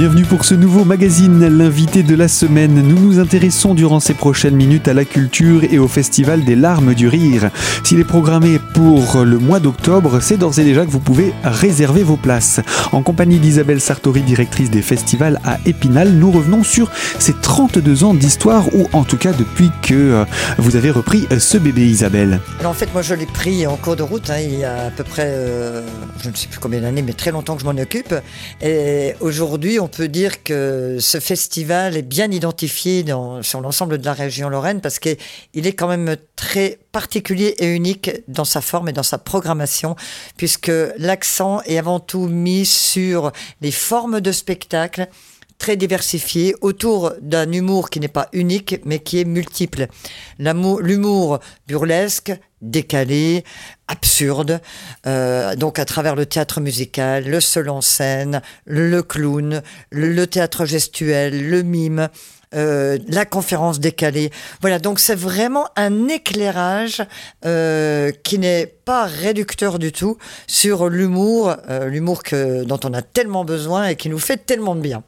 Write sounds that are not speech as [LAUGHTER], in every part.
Bienvenue pour ce nouveau magazine, l'invité de la semaine. Nous nous intéressons durant ces prochaines minutes à la culture et au Festival des larmes du rire. S'il est programmé pour le mois d'octobre, c'est d'ores et déjà que vous pouvez réserver vos places. En compagnie d'Isabelle Sartori, directrice des festivals à Épinal, nous revenons sur ces 32 ans d'histoire, ou en tout cas depuis que euh, vous avez repris ce bébé Isabelle. En fait, moi je l'ai pris en cours de route, hein, il y a à peu près, euh, je ne sais plus combien d'années, mais très longtemps que je m'en occupe. Et aujourd'hui, on peut dire que ce festival est bien identifié dans, sur l'ensemble de la région Lorraine parce qu'il est quand même très particulier et unique dans sa forme et dans sa programmation, puisque l'accent est avant tout mis sur les formes de spectacle très diversifié autour d'un humour qui n'est pas unique mais qui est multiple. L'humour burlesque, décalé, absurde, euh, donc à travers le théâtre musical, le seul en scène, le clown, le théâtre gestuel, le mime. Euh, la conférence décalée. Voilà, donc c'est vraiment un éclairage euh, qui n'est pas réducteur du tout sur l'humour, l'humour que dont on a tellement besoin et qui nous fait tellement de bien.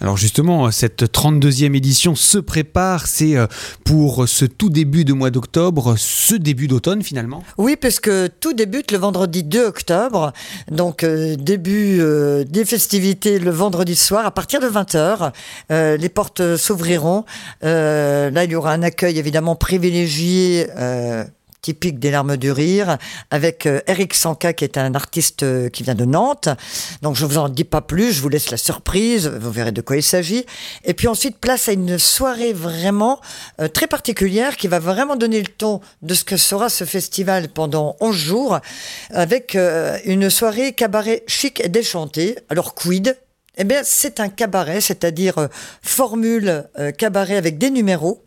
Alors justement, cette 32e édition se prépare, c'est euh, pour ce tout début de mois d'octobre, ce début d'automne finalement Oui, puisque tout débute le vendredi 2 octobre, donc euh, début euh, des festivités le vendredi soir à partir de 20h. les portes s'ouvriront. là, il y aura un accueil évidemment privilégié typique des larmes du rire, avec euh, Eric Sanka, qui est un artiste euh, qui vient de Nantes. Donc je vous en dis pas plus, je vous laisse la surprise, vous verrez de quoi il s'agit. Et puis ensuite, place à une soirée vraiment euh, très particulière qui va vraiment donner le ton de ce que sera ce festival pendant 11 jours, avec une soirée cabaret chic et déchanté. Alors quid? Eh bien, c'est un cabaret, c'est-à-dire formule cabaret avec des numéros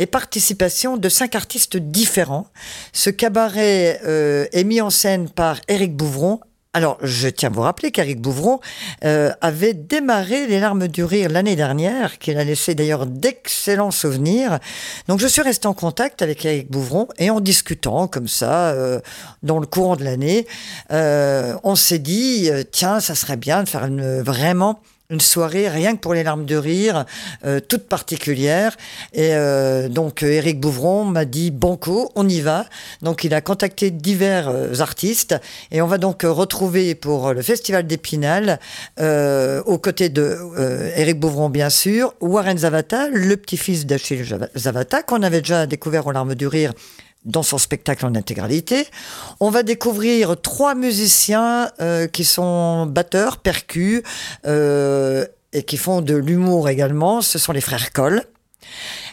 et participation de cinq artistes différents. Ce cabaret euh, est mis en scène par Éric Bouvron. Alors, je tiens à vous rappeler qu'Éric Bouvron euh, avait démarré Les larmes du rire l'année dernière, qu'il a laissé d'ailleurs d'excellents souvenirs. Donc, je suis resté en contact avec Éric Bouvron et en discutant comme ça, euh, dans le courant de l'année, on s'est dit, tiens, ça serait bien de faire une, vraiment une soirée rien que pour les larmes de rire, euh, toute particulière. Et euh, donc Eric Bouvron m'a dit Banco, on y va. Donc il a contacté divers euh, artistes et on va donc retrouver pour le Festival d'Épinal, aux côtés de Eric Bouvron bien sûr, Warren Zavata, le petit-fils d'Achille Zavata qu'on avait déjà découvert aux larmes du rire dans son spectacle en intégralité. On va découvrir trois musiciens euh, qui sont batteurs, percus euh, et qui font de l'humour également. Ce sont les frères Coll.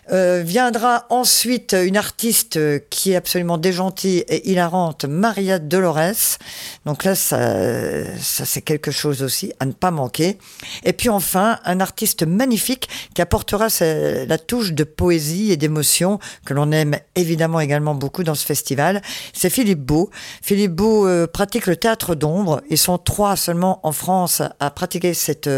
Euh, viendra ensuite une artiste qui est absolument déjantée et hilarante, Maria Dolores. Donc là, ça, c'est quelque chose aussi à ne pas manquer. Et puis enfin, un artiste magnifique qui apportera la touche de poésie et d'émotion que l'on aime évidemment également beaucoup dans ce festival. C'est Philippe Beau. Philippe Beau euh, pratique le théâtre d'ombre. Ils sont trois seulement en France à pratiquer cette,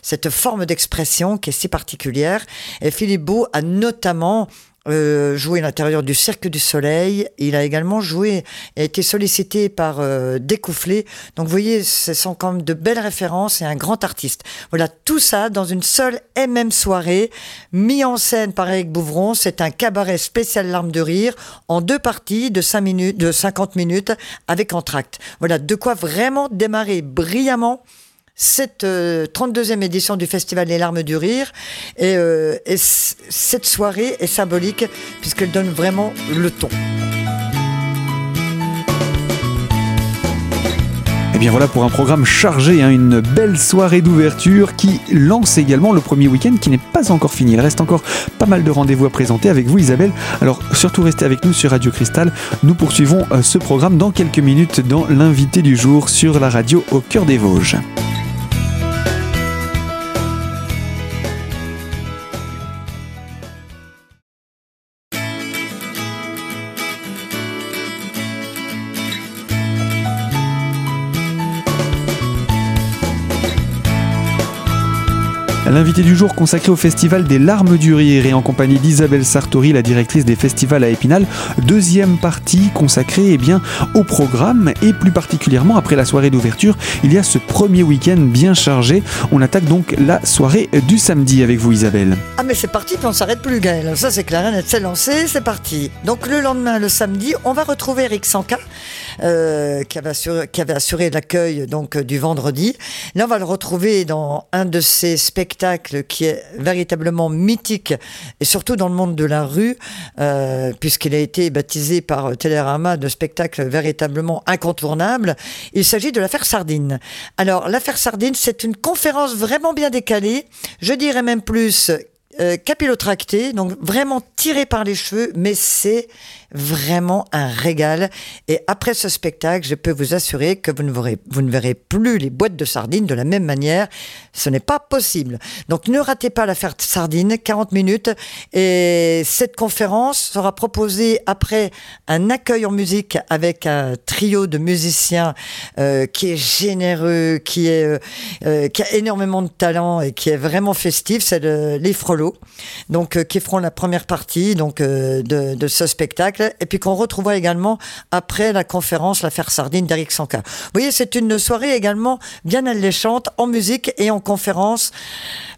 cette forme d'expression qui est si particulière. Et Philippe Beau a notamment notamment euh, joué à l'intérieur du Cirque du Soleil. Il a également joué et été sollicité par euh. Donc vous voyez, ce sont quand même de belles références et un grand artiste. Voilà, tout ça dans une seule et même soirée, mis en scène par Eric Bouvron. C'est un cabaret spécial larmes de rire en deux parties de, 5 minutes, de 50 minutes avec entracte. Voilà, de quoi vraiment démarrer brillamment cette 32e euh, édition du Festival des larmes du rire. Et, euh, cette soirée est symbolique puisqu'elle donne vraiment le ton. Et eh bien voilà pour un programme chargé, hein, une belle soirée d'ouverture qui lance également le premier week-end qui n'est pas encore fini. Il reste encore pas mal de rendez-vous à présenter avec vous Isabelle. Alors surtout restez avec nous sur Radio Cristal. Nous poursuivons euh, ce programme dans quelques minutes dans l'invité du jour sur la radio au cœur des Vosges. L'invité du jour consacré au festival des larmes du rire et en compagnie d'Isabelle Sartori, la directrice des festivals à Épinal. Deuxième partie consacrée eh au programme et plus particulièrement après la soirée d'ouverture, il y a ce premier week-end bien chargé. On attaque donc la soirée du samedi avec vous Isabelle. Ah mais c'est parti puis on s'arrête plus Gaël. Ça c'est clair, c'est lancé, c'est parti. Donc le lendemain, le samedi, on va retrouver Eric Sanka euh, qui, avait assuré, qui avait assuré l'accueil donc du vendredi. Là on va le retrouver dans un de ses spectacles qui est véritablement mythique et surtout dans le monde de la rue euh, puisqu'il a été baptisé par Télérama de spectacle véritablement incontournable. Il s'agit de l'affaire Sardine. Alors l'affaire Sardine, c'est une conférence vraiment bien décalée. Je dirais même plus euh, capillotracté, donc vraiment tiré par les cheveux, mais c'est vraiment un régal. Et après ce spectacle, je peux vous assurer que vous ne, verrez, plus les boîtes de sardines de la même manière. Ce n'est pas possible. Donc ne ratez pas l'affaire sardine, 40 minutes. Et cette conférence sera proposée après un accueil en musique avec un trio de musiciens euh, qui est généreux, euh, euh, qui a énormément de talent et qui est vraiment festif. C'est les Frelots, donc qui feront la première partie donc de, de ce spectacle et puis qu'on retrouvera également après la conférence L'affaire Sardine d'Eric Sanka. Vous voyez, c'est une soirée également bien alléchante en musique et en conférence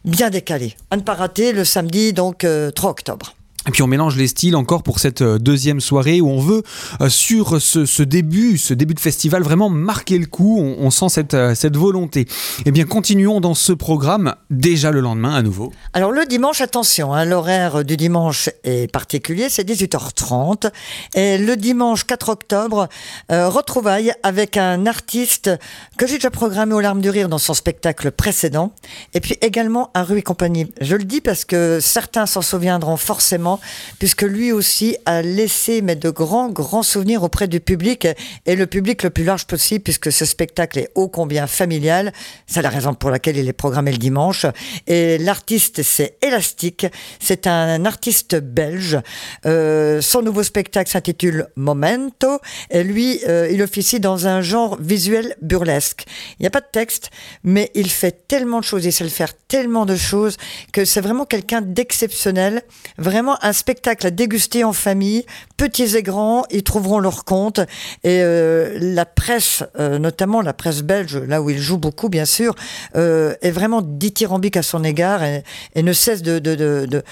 bien décalée. À ne pas rater le samedi, donc 3 euh, octobre. Et puis on mélange les styles encore pour cette euh, deuxième soirée où on veut euh, sur ce, début, ce début de festival vraiment marquer le coup. On, sent cette, euh, cette volonté. Eh bien continuons dans ce programme déjà le lendemain à nouveau. Alors le dimanche, attention, hein, l'horaire du dimanche est particulier, c'est 18h30. Et le dimanche 4 octobre, retrouvailles avec un artiste que j'ai déjà programmé aux larmes du rire dans son spectacle précédent. Et puis également un Rue et compagnie. Je le dis parce que certains s'en souviendront forcément puisque lui aussi a laissé mais de grands, grands souvenirs auprès du public et le public le plus large possible, puisque ce spectacle est ô combien familial. C'est la raison pour laquelle il est programmé le dimanche. Et l'artiste, c'est Élastique. C'est un artiste belge. Euh, son nouveau spectacle s'intitule Momento. Et lui, euh, il officie dans un genre visuel burlesque. Il n'y a pas de texte, mais il fait tellement de choses, il sait le faire tellement de choses que c'est vraiment quelqu'un d'exceptionnel. Vraiment un spectacle à déguster en famille, petits et grands, ils trouveront leur compte. Et euh, la presse, euh, notamment la presse belge, là où il joue beaucoup bien sûr, euh, est vraiment dithyrambique à son égard et, ne cesse de, de,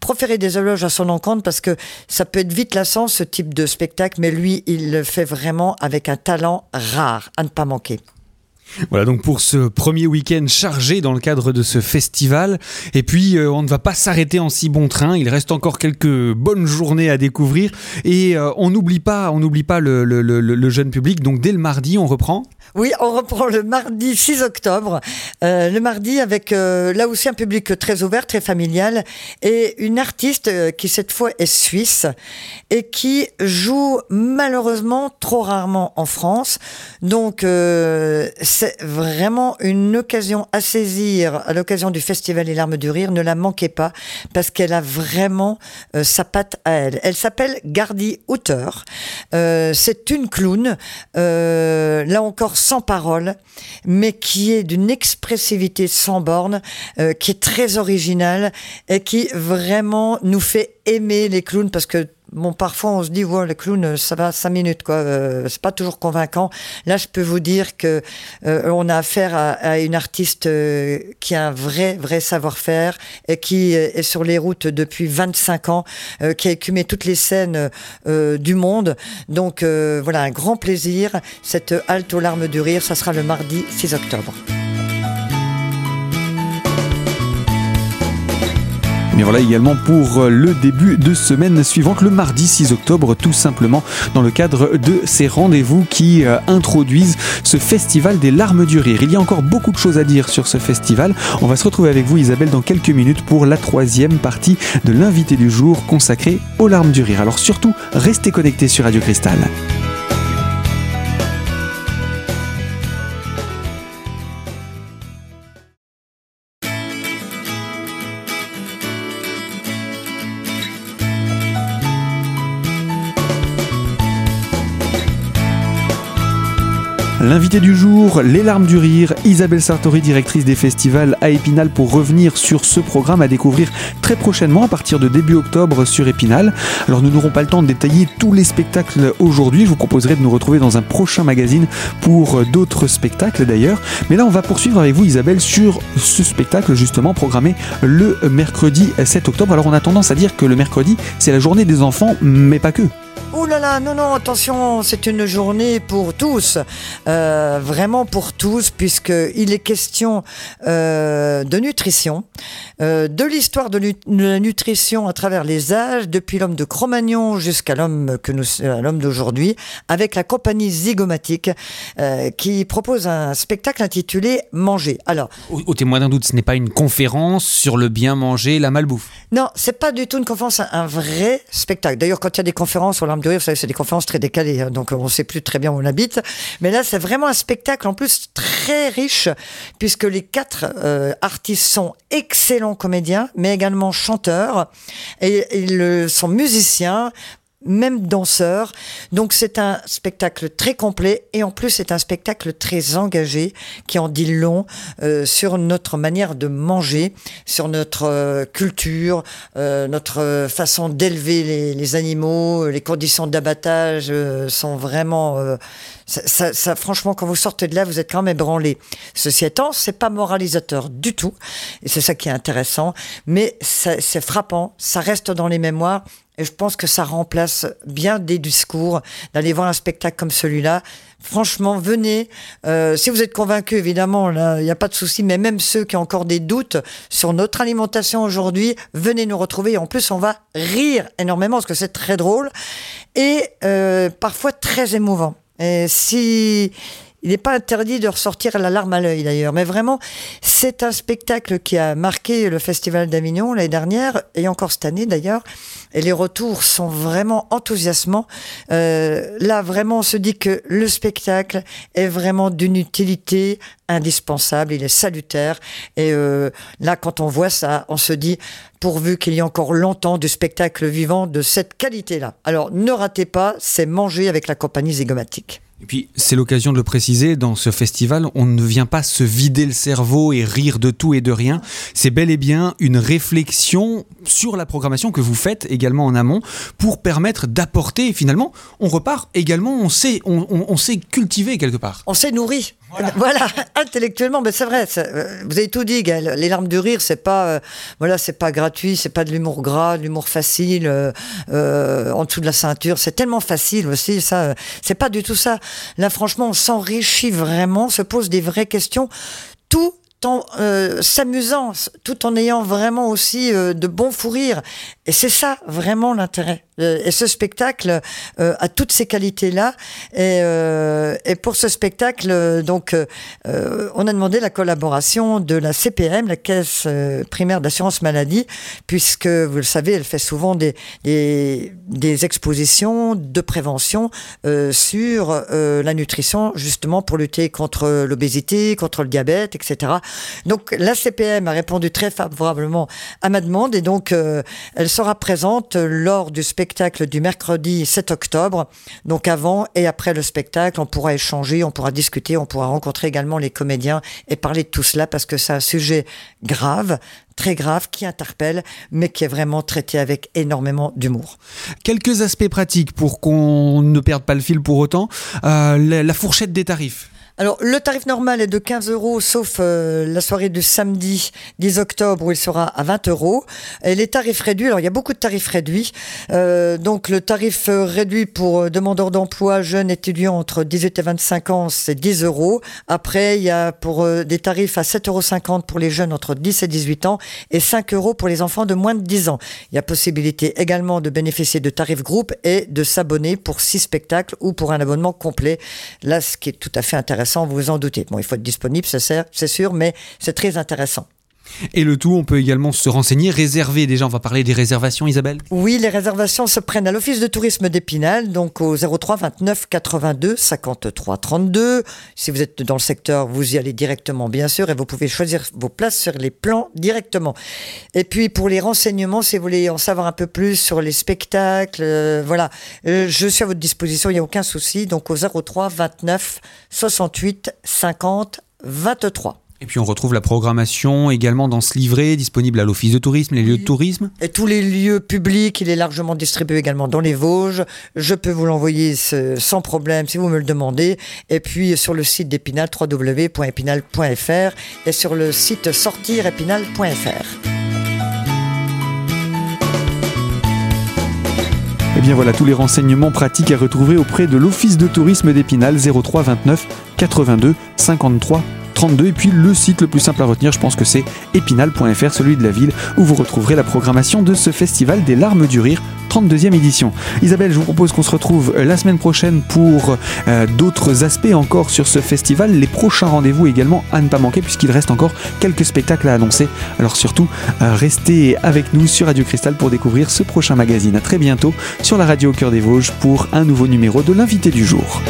proférer des éloges à son encontre parce que ça peut être vite lassant ce type de spectacle, mais lui, il le fait vraiment avec un talent rare à ne pas manquer. Voilà donc pour ce premier week-end chargé dans le cadre de ce festival. Et puis euh, on ne va pas s'arrêter en si bon train. Il reste encore quelques bonnes journées à découvrir. Et euh, on n'oublie pas, le, jeune public. Donc dès le mardi, on reprend. Oui, on reprend le mardi 6 octobre. Euh, le mardi avec là aussi un public très ouvert, très familial et une artiste qui cette fois est suisse et qui joue malheureusement trop rarement en France. Donc c'est vraiment une occasion à saisir à l'occasion du Festival des larmes du rire. Ne la manquez pas parce qu'elle a vraiment euh, sa patte à elle. Elle s'appelle Gardy Hooter. Euh, c'est une clown, euh, là encore sans parole, mais qui est d'une expressivité sans borne, qui est très originale et qui vraiment nous fait aimer les clowns parce que Bon, parfois on se dit, ouais, le clown, ça va cinq minutes, quoi. Euh, c'est pas toujours convaincant. Là, je peux vous dire que euh, on a affaire à, une artiste euh, qui a un vrai, vrai savoir-faire et qui est sur les routes depuis 25 ans, qui a écumé toutes les scènes du monde. Donc voilà, un grand plaisir. Cette halte aux larmes du rire, ça sera le mardi 6 octobre. Mais voilà également pour le début de semaine suivante, le mardi 6 octobre, tout simplement dans le cadre de ces rendez-vous qui euh, introduisent ce festival des larmes du rire. Il y a encore beaucoup de choses à dire sur ce festival. On va se retrouver avec vous Isabelle dans quelques minutes pour la troisième partie de l'invité du jour consacrée aux larmes du rire. Alors surtout, restez connectés sur Radio Cristal. Du jour, Les larmes du rire, Isabelle Sartori, directrice des festivals à Épinal pour revenir sur ce programme à découvrir très prochainement à partir de début octobre sur Épinal. Alors nous n'aurons pas le temps de détailler tous les spectacles aujourd'hui, je vous proposerai de nous retrouver dans un prochain magazine pour d'autres spectacles d'ailleurs. Mais là on va poursuivre avec vous Isabelle sur ce spectacle justement programmé le mercredi 7 octobre. Alors on a tendance à dire que le mercredi c'est la journée des enfants, mais pas que. Oh là là, non, non, attention, c'est une journée pour tous, euh, vraiment pour tous, puisqu'il est question euh, de nutrition, euh, de l'histoire de, la nutrition à travers les âges, depuis l'homme de Cro-Magnon jusqu'à l'homme que nous, l'homme d'aujourd'hui, avec la compagnie Zygomatique, qui propose un spectacle intitulé Manger. Alors, au, témoin d'un doute, ce n'est pas une conférence sur le bien manger, la malbouffe? Non, c'est pas du tout une conférence, un vrai spectacle. D'ailleurs, quand il y a des conférences sur de rire, c'est des conférences très décalées, hein, donc on ne sait plus très bien où on habite. Mais là, c'est vraiment un spectacle en plus très riche, puisque les quatre euh, artistes sont excellents comédiens, mais également chanteurs, et ils sont musiciens, même danseur. Donc c'est un spectacle très complet et en plus c'est un spectacle très engagé qui en dit long euh, sur notre manière de manger, sur notre euh, culture, euh, notre façon d'élever les, les, animaux, les conditions d'abattage sont vraiment ça, ça, franchement, quand vous sortez de là, vous êtes quand même ébranlé. Ceci étant, c'est pas moralisateur du tout, et c'est ça qui est intéressant, mais c'est frappant, ça reste dans les mémoires, et je pense que ça remplace bien des discours d'aller voir un spectacle comme celui-là. Franchement, venez. Euh, si vous êtes convaincu, évidemment, il n'y a pas de souci. Mais même ceux qui ont encore des doutes sur notre alimentation aujourd'hui, venez nous retrouver. Et en plus, on va rire énormément parce que c'est très drôle et euh, parfois très émouvant. Et si il n'est pas interdit de ressortir la larme à l'œil d'ailleurs, mais vraiment, c'est un spectacle qui a marqué le Festival d'Avignon l'année dernière et encore cette année d'ailleurs. Et les retours sont vraiment enthousiasmants. Euh, là, vraiment, on se dit que le spectacle est vraiment d'une utilité indispensable, il est salutaire. Et euh, là, quand on voit ça, on se dit pourvu qu'il y ait encore longtemps du spectacle vivant de cette qualité-là. Alors, ne ratez pas, c'est manger avec la compagnie zygomatique. Et puis, c'est l'occasion de le préciser, dans ce festival, on ne vient pas se vider le cerveau et rire de tout et de rien. C'est bel et bien une réflexion sur la programmation que vous faites également en amont pour permettre d'apporter, finalement, on repart également, on sait, on, on, sait cultiver quelque part. On s'est nourri. Voilà. [LAUGHS] intellectuellement, mais c'est vrai. Euh, vous avez tout dit, Gaël. Les larmes de rire, c'est pas, euh, voilà, c'est pas gratuit, c'est pas de l'humour gras, de l'humour facile, euh, en dessous de la ceinture. C'est tellement facile aussi, ça. c'est pas du tout ça. Là, franchement, on s'enrichit vraiment, se pose des vraies questions. Tout en s'amusant, tout en ayant vraiment aussi de bons fous rires. Et c'est ça vraiment l'intérêt. Euh, et ce spectacle euh, a toutes ces qualités-là. Et, euh, pour ce spectacle, donc, on a demandé la collaboration de la CPM, la Caisse primaire d'assurance maladie, puisque vous le savez, elle fait souvent des, des expositions de prévention sur la nutrition, justement pour lutter contre l'obésité, contre le diabète, etc. Donc la CPM a répondu très favorablement à ma demande et donc elle sera présente lors du spectacle spectacle du mercredi 7 octobre. Donc avant et après le spectacle, on pourra échanger, on pourra discuter, on pourra rencontrer également les comédiens et parler de tout cela parce que c'est un sujet grave, très grave, qui interpelle, mais qui est vraiment traité avec énormément d'humour. Quelques aspects pratiques pour qu'on ne perde pas le fil pour autant. Euh, la fourchette des tarifs. Alors, le tarif normal est de 15 euros, sauf euh, la soirée du samedi 10 octobre où il sera à 20 euros. Les tarifs réduits, alors il y a beaucoup de tarifs réduits. Euh, donc, le tarif euh, réduit pour demandeurs d'emploi, jeunes étudiants entre 18 et 25 ans, c'est 10 euros. Après, il y a pour des tarifs à 7,50 euros pour les jeunes entre 10 et 18 ans et 5 euros pour les enfants de moins de 10 ans. Il y a possibilité également de bénéficier de tarifs groupe et de s'abonner pour 6 spectacles ou pour un abonnement complet. Là, ce qui est tout à fait intéressant vous vous en doutez. Bon, il faut être disponible, c'est sûr, mais c'est très intéressant. Et le tout, on peut également se renseigner, réserver. Déjà, on va parler des réservations, Isabelle Oui, les réservations se prennent à l'Office de tourisme d'Épinal, donc au 03 29 82 53 32. Si vous êtes dans le secteur, vous y allez directement, bien sûr, et vous pouvez choisir vos places sur les plans directement. Et puis, pour les renseignements, si vous voulez en savoir un peu plus sur les spectacles, euh, voilà, euh, je suis à votre disposition, il n'y a aucun souci. Donc au 03 29 68 50 23. Et puis on retrouve la programmation également dans ce livret disponible à l'Office de tourisme, les lieux de tourisme. Et tous les lieux publics, il est largement distribué également dans les Vosges. Je peux vous l'envoyer sans problème si vous me le demandez. Et puis sur le site d'Épinal, www.épinal.fr et sur le site sortirépinal.fr. Et eh bien voilà tous les renseignements pratiques à retrouver auprès de l'Office de tourisme d'Épinal 03 29 82 53 et puis le site le plus simple à retenir, je pense que c'est épinal.fr, celui de la ville, où vous retrouverez la programmation de ce festival des larmes du rire 32e édition. Isabelle, je vous propose qu'on se retrouve euh, la semaine prochaine pour euh, d'autres aspects encore sur ce festival. Les prochains rendez-vous également à ne pas manquer puisqu'il reste encore quelques spectacles à annoncer. Alors surtout, euh, restez avec nous sur Radio Cristal pour découvrir ce prochain magazine. À très bientôt sur la radio au cœur des Vosges pour un nouveau numéro de l'invité du jour.